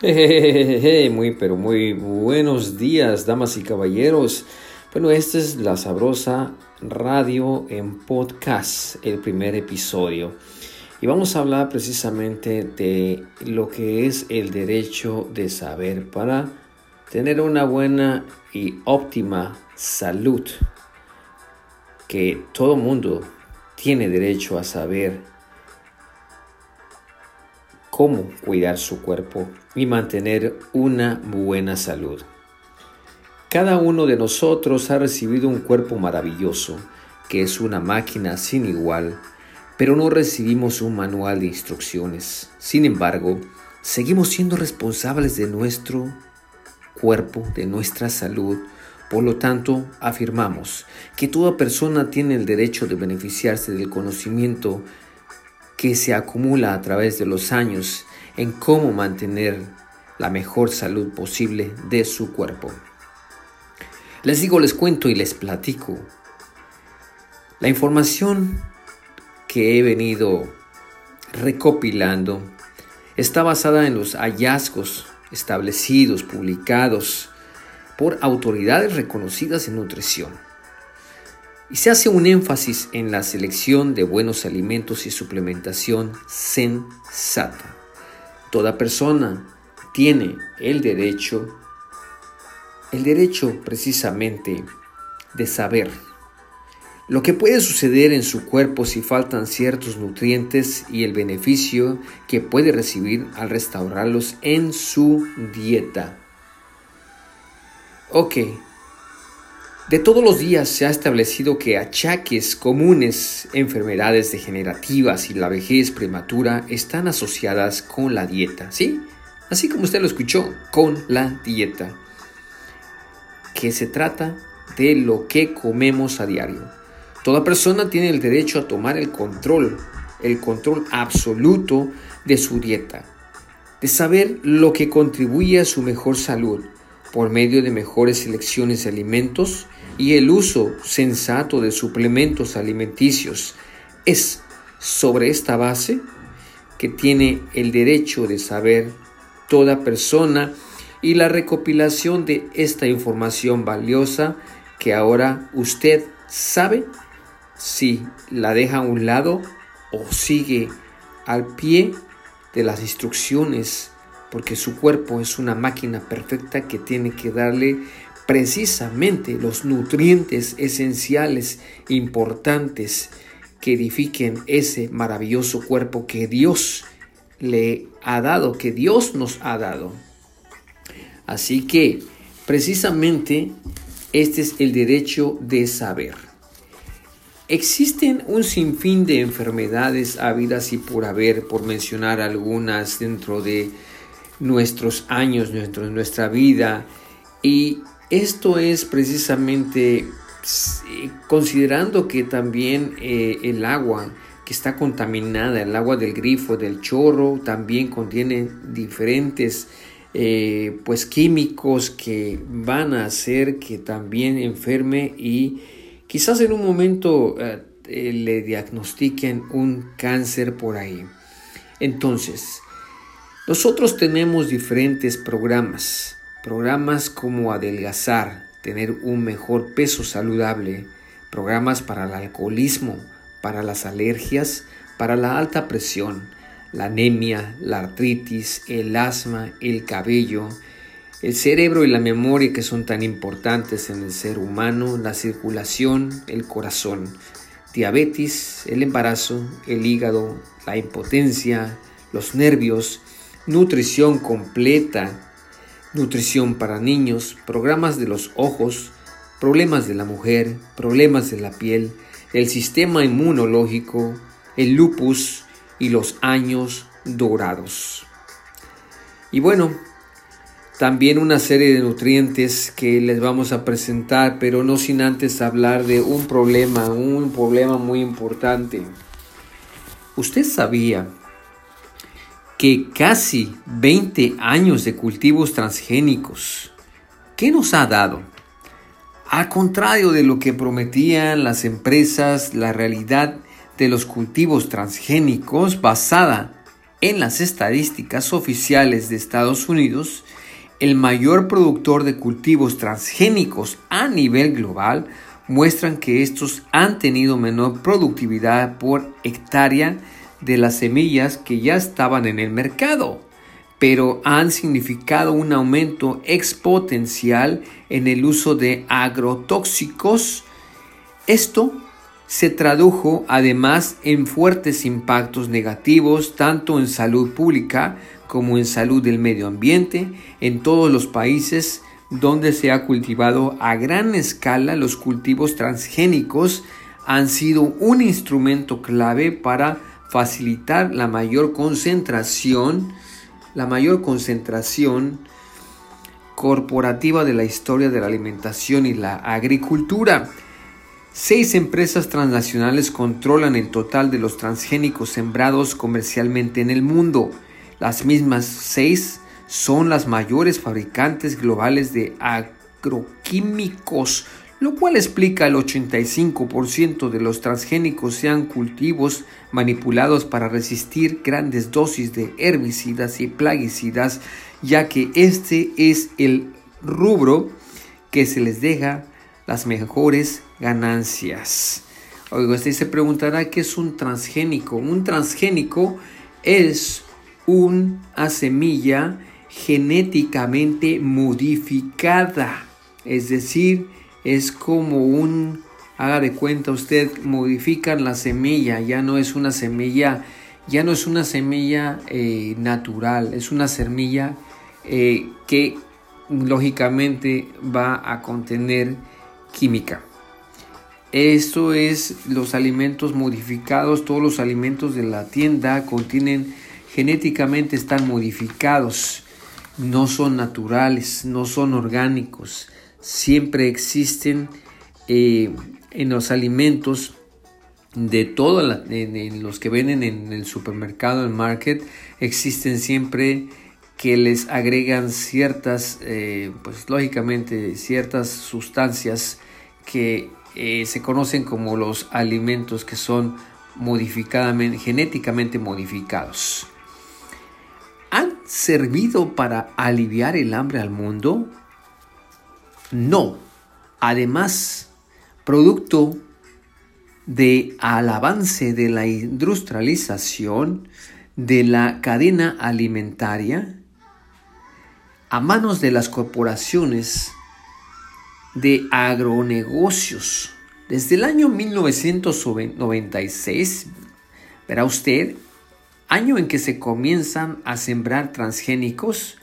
muy, pero muy buenos días, damas y caballeros. Bueno, esta es la sabrosa radio en podcast, el primer episodio. Y vamos a hablar precisamente de lo que es el derecho de saber para tener una buena y óptima salud. Que todo mundo tiene derecho a saber cómo cuidar su cuerpo y mantener una buena salud. Cada uno de nosotros ha recibido un cuerpo maravilloso, que es una máquina sin igual, pero no recibimos un manual de instrucciones. Sin embargo, seguimos siendo responsables de nuestro cuerpo, de nuestra salud. Por lo tanto, afirmamos que toda persona tiene el derecho de beneficiarse del conocimiento que se acumula a través de los años en cómo mantener la mejor salud posible de su cuerpo. Les digo, les cuento y les platico. La información que he venido recopilando está basada en los hallazgos establecidos, publicados por autoridades reconocidas en nutrición y se hace un énfasis en la selección de buenos alimentos y suplementación sensata. Toda persona tiene el derecho, el derecho precisamente de saber lo que puede suceder en su cuerpo si faltan ciertos nutrientes y el beneficio que puede recibir al restaurarlos en su dieta. Ok, de todos los días se ha establecido que achaques comunes, enfermedades degenerativas y la vejez prematura están asociadas con la dieta, ¿sí? Así como usted lo escuchó, con la dieta. Que se trata de lo que comemos a diario. Toda persona tiene el derecho a tomar el control, el control absoluto de su dieta, de saber lo que contribuye a su mejor salud por medio de mejores selecciones de alimentos y el uso sensato de suplementos alimenticios. Es sobre esta base que tiene el derecho de saber toda persona y la recopilación de esta información valiosa que ahora usted sabe si la deja a un lado o sigue al pie de las instrucciones porque su cuerpo es una máquina perfecta que tiene que darle precisamente los nutrientes esenciales importantes que edifiquen ese maravilloso cuerpo que Dios le ha dado, que Dios nos ha dado. Así que precisamente este es el derecho de saber. Existen un sinfín de enfermedades habidas y por haber, por mencionar algunas dentro de nuestros años, dentro de nuestra vida, y esto es precisamente considerando que también eh, el agua que está contaminada, el agua del grifo, del chorro, también contiene diferentes eh, pues químicos que van a hacer que también enferme y quizás en un momento eh, le diagnostiquen un cáncer por ahí. Entonces, nosotros tenemos diferentes programas programas como adelgazar, tener un mejor peso saludable, programas para el alcoholismo, para las alergias, para la alta presión, la anemia, la artritis, el asma, el cabello, el cerebro y la memoria que son tan importantes en el ser humano, la circulación, el corazón, diabetes, el embarazo, el hígado, la impotencia, los nervios, nutrición completa, nutrición para niños, programas de los ojos, problemas de la mujer, problemas de la piel, el sistema inmunológico, el lupus y los años dorados. Y bueno, también una serie de nutrientes que les vamos a presentar, pero no sin antes hablar de un problema, un problema muy importante. ¿Usted sabía que casi 20 años de cultivos transgénicos, ¿qué nos ha dado? Al contrario de lo que prometían las empresas, la realidad de los cultivos transgénicos basada En las estadísticas oficiales de Estados Unidos, el mayor productor de cultivos transgénicos a nivel global muestran que estos han tenido menor productividad por hectárea de las semillas que ya estaban en el mercado, pero han significado un aumento exponencial en el uso de agrotóxicos. Esto se tradujo además en fuertes impactos negativos tanto en salud pública como en salud del medio ambiente en todos los países donde se ha cultivado a gran escala los cultivos transgénicos han sido un instrumento clave para facilitar la mayor concentración la mayor concentración corporativa de la historia de la alimentación y la agricultura. Seis empresas transnacionales controlan el total de los transgénicos sembrados comercialmente en el mundo. Las mismas seis son las mayores fabricantes globales de agroquímicos, lo cual explica el 85% de los transgénicos sean cultivos manipulados para resistir grandes dosis de herbicidas y plaguicidas, ya que este es el rubro que se les deja las mejores ganancias. Oiga, usted se preguntará qué es un transgénico. Un transgénico es una semilla genéticamente modificada. Es decir, es como un, haga de cuenta usted, modifican la semilla, ya no es una semilla, ya no es una semilla eh, natural, es una semilla eh, que lógicamente va a contener química. Esto es los alimentos modificados, todos los alimentos de la tienda contienen genéticamente están modificados, no son naturales, no son orgánicos. Siempre existen eh, en los alimentos de todos en, los que venden en el supermercado, en market, existen siempre que les agregan ciertas, eh, pues lógicamente ciertas sustancias que eh, se conocen como los alimentos que son modificadamente, genéticamente modificados han servido para aliviar el hambre al mundo? No. Además, producto de al avance de la industrialización de la cadena alimentaria a manos de las corporaciones de agronegocios. Desde el año 1996, verá usted, año en que se comienzan a sembrar transgénicos,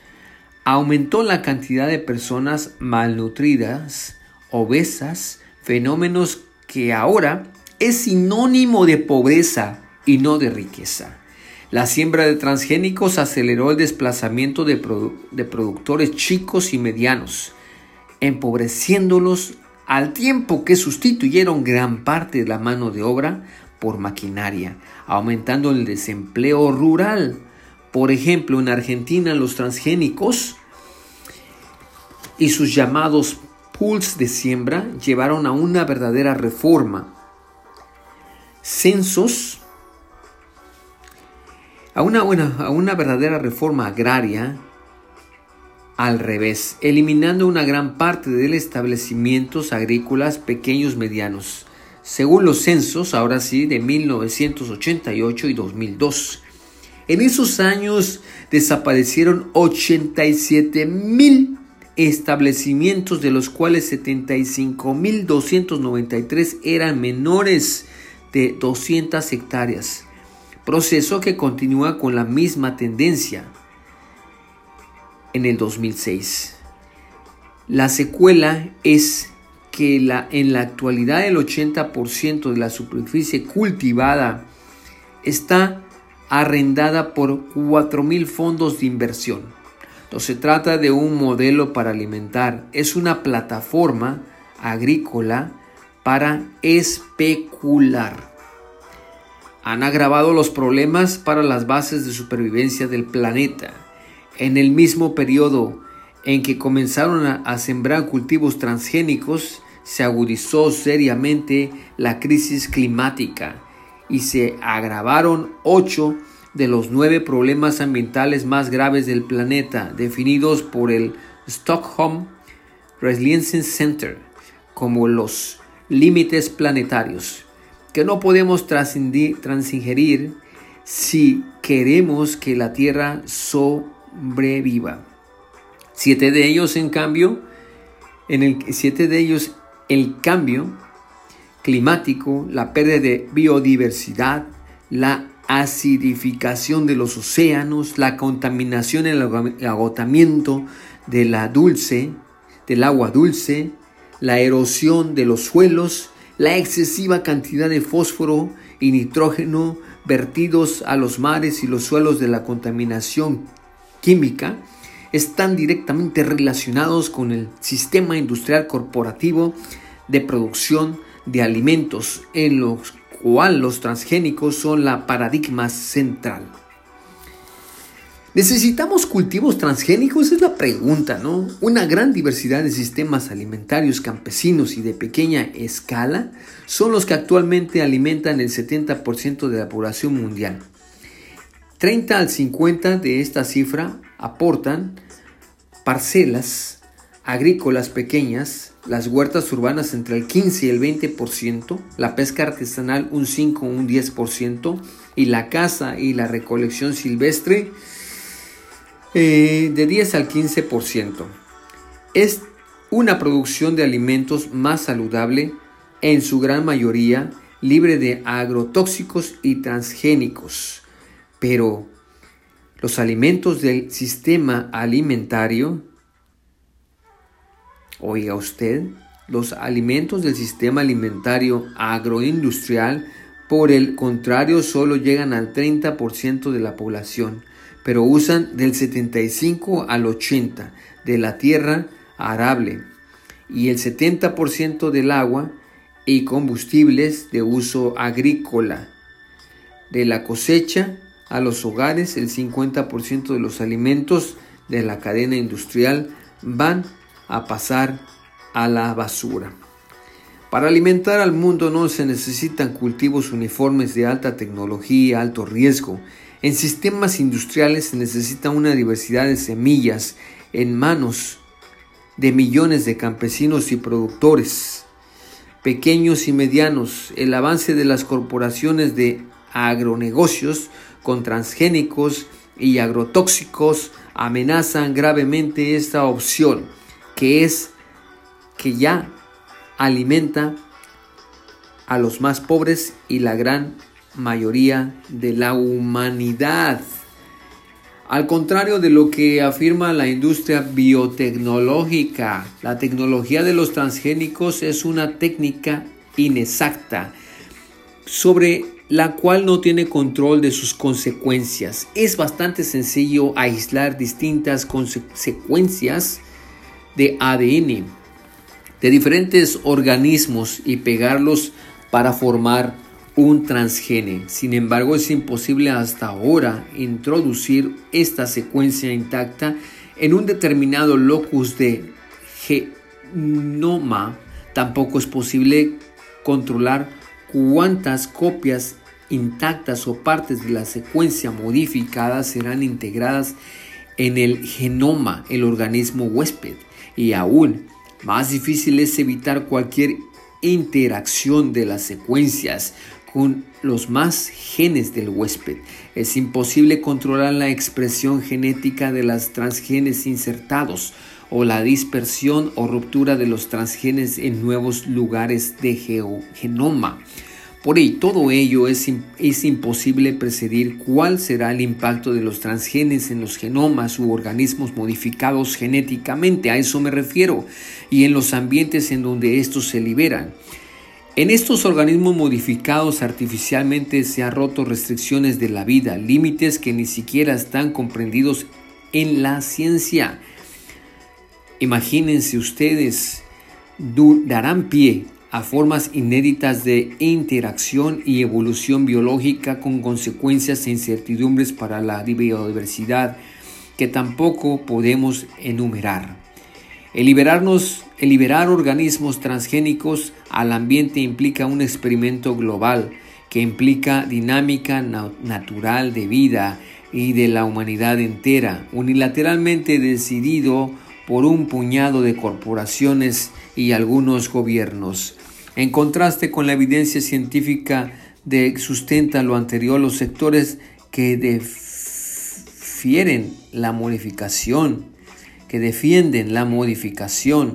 aumentó la cantidad de personas malnutridas, obesas, fenómenos que ahora es sinónimo de pobreza y no de riqueza. La siembra de transgénicos aceleró el desplazamiento de, productores chicos y medianos, empobreciéndolos al tiempo que sustituyeron gran parte de la mano de obra por maquinaria, aumentando el desempleo rural. Por ejemplo, en Argentina los transgénicos y sus llamados pools de siembra llevaron a una verdadera reforma. Censos, a una, buena, a una verdadera reforma agraria al revés, eliminando una gran parte de los establecimientos agrícolas pequeños medianos según los censos, ahora sí, de 1988 y 2002. En esos años desaparecieron 87 mil establecimientos, de los cuales 75.293 eran menores de 200 hectáreas, proceso que continúa con la misma tendencia en el 2006. La secuela es que la, en la actualidad el 80% de la superficie cultivada está arrendada por 4.000 fondos de inversión. No se trata de un modelo para alimentar, es una plataforma agrícola para especular. Han agravado los problemas para las bases de supervivencia del planeta. En el mismo periodo en que comenzaron a, sembrar cultivos transgénicos, se agudizó seriamente la crisis climática y se agravaron ocho de los nueve problemas ambientales más graves del planeta, definidos por el Stockholm Resilience Center como los límites planetarios, que no podemos transingerir si queremos que la Tierra sobreviva. Siete de ellos, en cambio, en el siete de ellos, el cambio climático, la pérdida de biodiversidad, la acidificación de los océanos, la contaminación, el agotamiento de la dulce, del agua dulce, la erosión de los suelos, la excesiva cantidad de fósforo y nitrógeno vertidos a los mares y los suelos de la contaminación química están directamente relacionados con el sistema industrial corporativo de producción de alimentos en los cual los transgénicos son la paradigma central. ¿Necesitamos cultivos transgénicos? Es la pregunta, ¿no? Una gran diversidad de sistemas alimentarios campesinos y de pequeña escala son los que actualmente alimentan el 70% de la población mundial. 30 al 50 de esta cifra aportan parcelas agrícolas pequeñas, las huertas urbanas entre el 15 y el 20%, la pesca artesanal un 5 o un 10% y la caza y la recolección silvestre eh, de 10 al 15%. Es una producción de alimentos más saludable, en su gran mayoría libre de agrotóxicos y transgénicos. Pero los alimentos del sistema alimentario Oiga usted, los alimentos del sistema alimentario agroindustrial, por el contrario, solo llegan al 30% de la población, pero usan del 75 al 80 de la tierra arable y el 70% del agua y combustibles de uso agrícola. De la cosecha a los hogares, el 50% de los alimentos de la cadena industrial van a pasar a la basura. Para alimentar al mundo no se necesitan cultivos uniformes de alta tecnología, alto riesgo. En sistemas industriales se necesita una diversidad de semillas en manos de millones de campesinos y productores, pequeños y medianos. El avance de las corporaciones de agronegocios con transgénicos y agrotóxicos amenazan gravemente esta opción que es que ya alimenta a los más pobres y la gran mayoría de la humanidad. Al contrario de lo que afirma la industria biotecnológica, la tecnología de los transgénicos es una técnica inexacta sobre la cual no tiene control de sus consecuencias. Es bastante sencillo aislar distintas consecuencias de ADN de diferentes organismos y pegarlos para formar un transgene. Sin embargo, es imposible hasta ahora introducir esta secuencia intacta en un determinado locus de genoma. Tampoco es posible controlar cuántas copias intactas o partes de la secuencia modificada serán integradas en el genoma, el organismo huésped y aún más difícil es evitar cualquier interacción de las secuencias con los más genes del huésped. Es imposible controlar la expresión genética de los transgenes insertados o la dispersión o ruptura de los transgenes en nuevos lugares de genoma. Por ello, todo ello es, imposible precedir cuál será el impacto de los transgenes en los genomas u organismos modificados genéticamente, a eso me refiero, y en los ambientes en donde estos se liberan. En estos organismos modificados artificialmente se han roto restricciones de la vida, límites que ni siquiera están comprendidos en la ciencia. Imagínense ustedes, darán pie a formas inéditas de interacción y evolución biológica con consecuencias e incertidumbres para la biodiversidad que tampoco podemos enumerar. El liberarnos, el liberar organismos transgénicos al ambiente implica un experimento global que implica dinámica natural de vida y de la humanidad entera, unilateralmente decidido por un puñado de corporaciones y algunos gobiernos. En contraste con la evidencia científica de sustenta lo anterior, los sectores que defieren la modificación, que defienden la modificación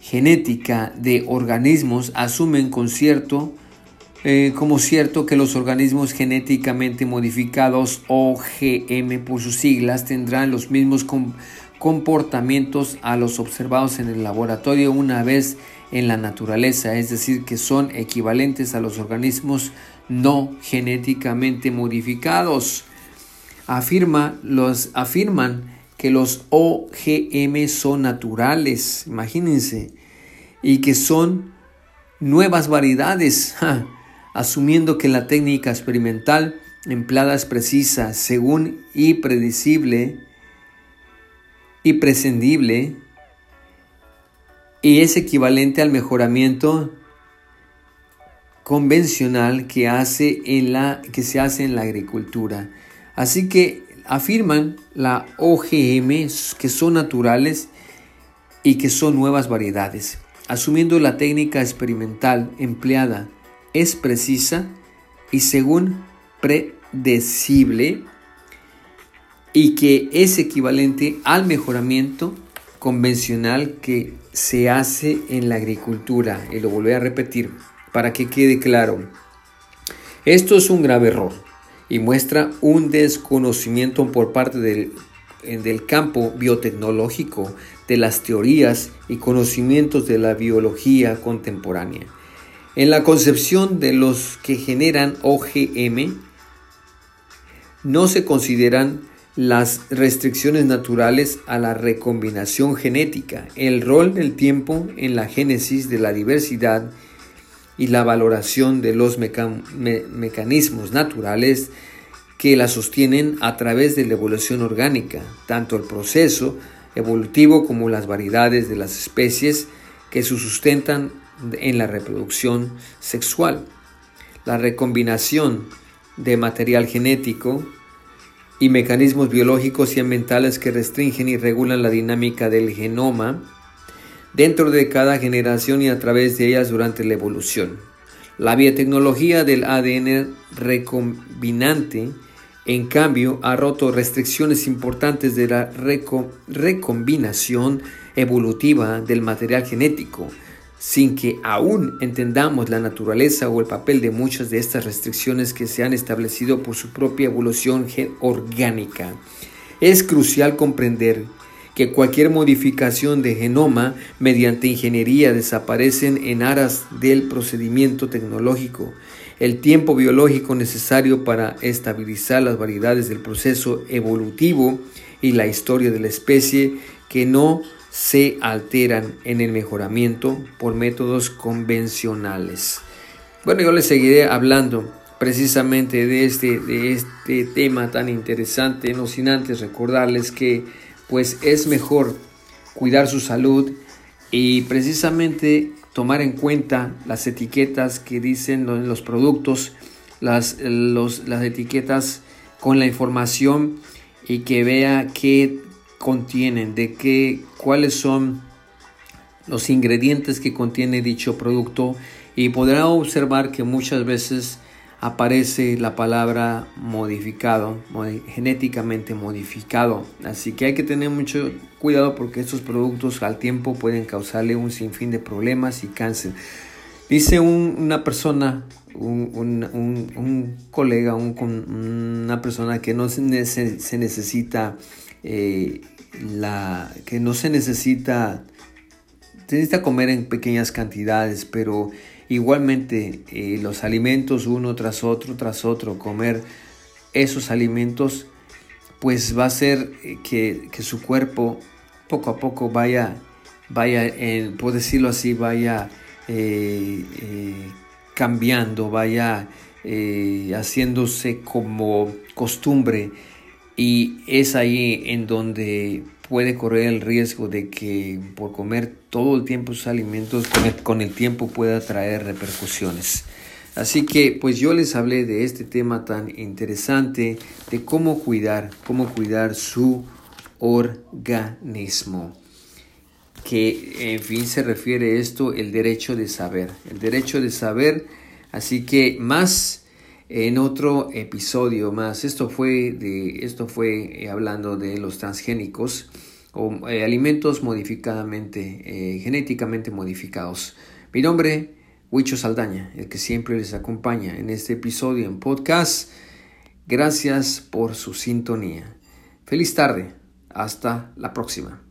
genética de organismos, asumen con cierto, eh, como cierto que los organismos genéticamente modificados OGM por sus siglas tendrán los mismos comportamientos a los observados en el laboratorio una vez en la naturaleza, es decir, que son equivalentes a los organismos no genéticamente modificados. Afirma, los, afirman que los OGM son naturales, imagínense, y que son nuevas variedades, asumiendo que la técnica experimental empleada es precisa, según y predecible y prescindible y es equivalente al mejoramiento convencional que, hace en la, que se hace en la agricultura. Así que afirman la OGM que son naturales y que son nuevas variedades, asumiendo la técnica experimental empleada es precisa y según predecible y que es equivalente al mejoramiento convencional que se hace en la agricultura. Y lo volveré a repetir para que quede claro. Esto es un grave error y muestra un desconocimiento por parte del, del campo biotecnológico de las teorías y conocimientos de la biología contemporánea. En la concepción de los que generan OGM, no se consideran las restricciones naturales a la recombinación genética, el rol del tiempo en la génesis de la diversidad y la valoración de los mecanismos naturales que la sostienen a través de la evolución orgánica, tanto el proceso evolutivo como las variedades de las especies que se sustentan en la reproducción sexual. La recombinación de material genético y mecanismos biológicos y ambientales que restringen y regulan la dinámica del genoma dentro de cada generación y a través de ellas durante la evolución. La biotecnología del ADN recombinante, en cambio, ha roto restricciones importantes de la recombinación evolutiva del material genético, sin que aún entendamos la naturaleza o el papel de muchas de estas restricciones que se han establecido por su propia evolución orgánica. Es crucial comprender que cualquier modificación de genoma mediante ingeniería desaparecen en aras del procedimiento tecnológico. El tiempo biológico necesario para estabilizar las variedades del proceso evolutivo y la historia de la especie que no se alteran en el mejoramiento por métodos convencionales. Bueno, yo les seguiré hablando precisamente de este, de este tema tan interesante, no sin antes recordarles que pues es mejor cuidar su salud y precisamente tomar en cuenta las etiquetas que dicen los productos, las, las etiquetas con la información y que vea qué contienen, de qué, cuáles son los ingredientes que contiene dicho producto y podrá observar que muchas veces aparece la palabra modificado, genéticamente modificado. Así que hay que tener mucho cuidado porque estos productos al tiempo pueden causarle un sinfín de problemas y cáncer. Dice una persona, un, colega, una persona que no se necesita eh, la, que no se necesita, necesita comer en pequeñas cantidades, pero igualmente eh, los alimentos uno tras otro, tras otro, comer esos alimentos, pues va a hacer eh, que, que su cuerpo poco a poco vaya, vaya por decirlo así, vaya cambiando, vaya haciéndose como costumbre y es ahí en donde puede correr el riesgo de que por comer todo el tiempo sus alimentos con el, tiempo pueda traer repercusiones. Así que pues yo les hablé de este tema tan interesante de cómo cuidar, cómo cuidar su organismo. Que en fin se refiere esto el derecho de saber, el derecho de saber. Así que más en otro episodio más. Esto fue de esto fue eh, hablando de los transgénicos o eh, alimentos modificadamente eh, genéticamente modificados. Mi nombre Huicho Saldaña, el que siempre les acompaña en este episodio en podcast. Gracias por su sintonía. Feliz tarde. Hasta la próxima.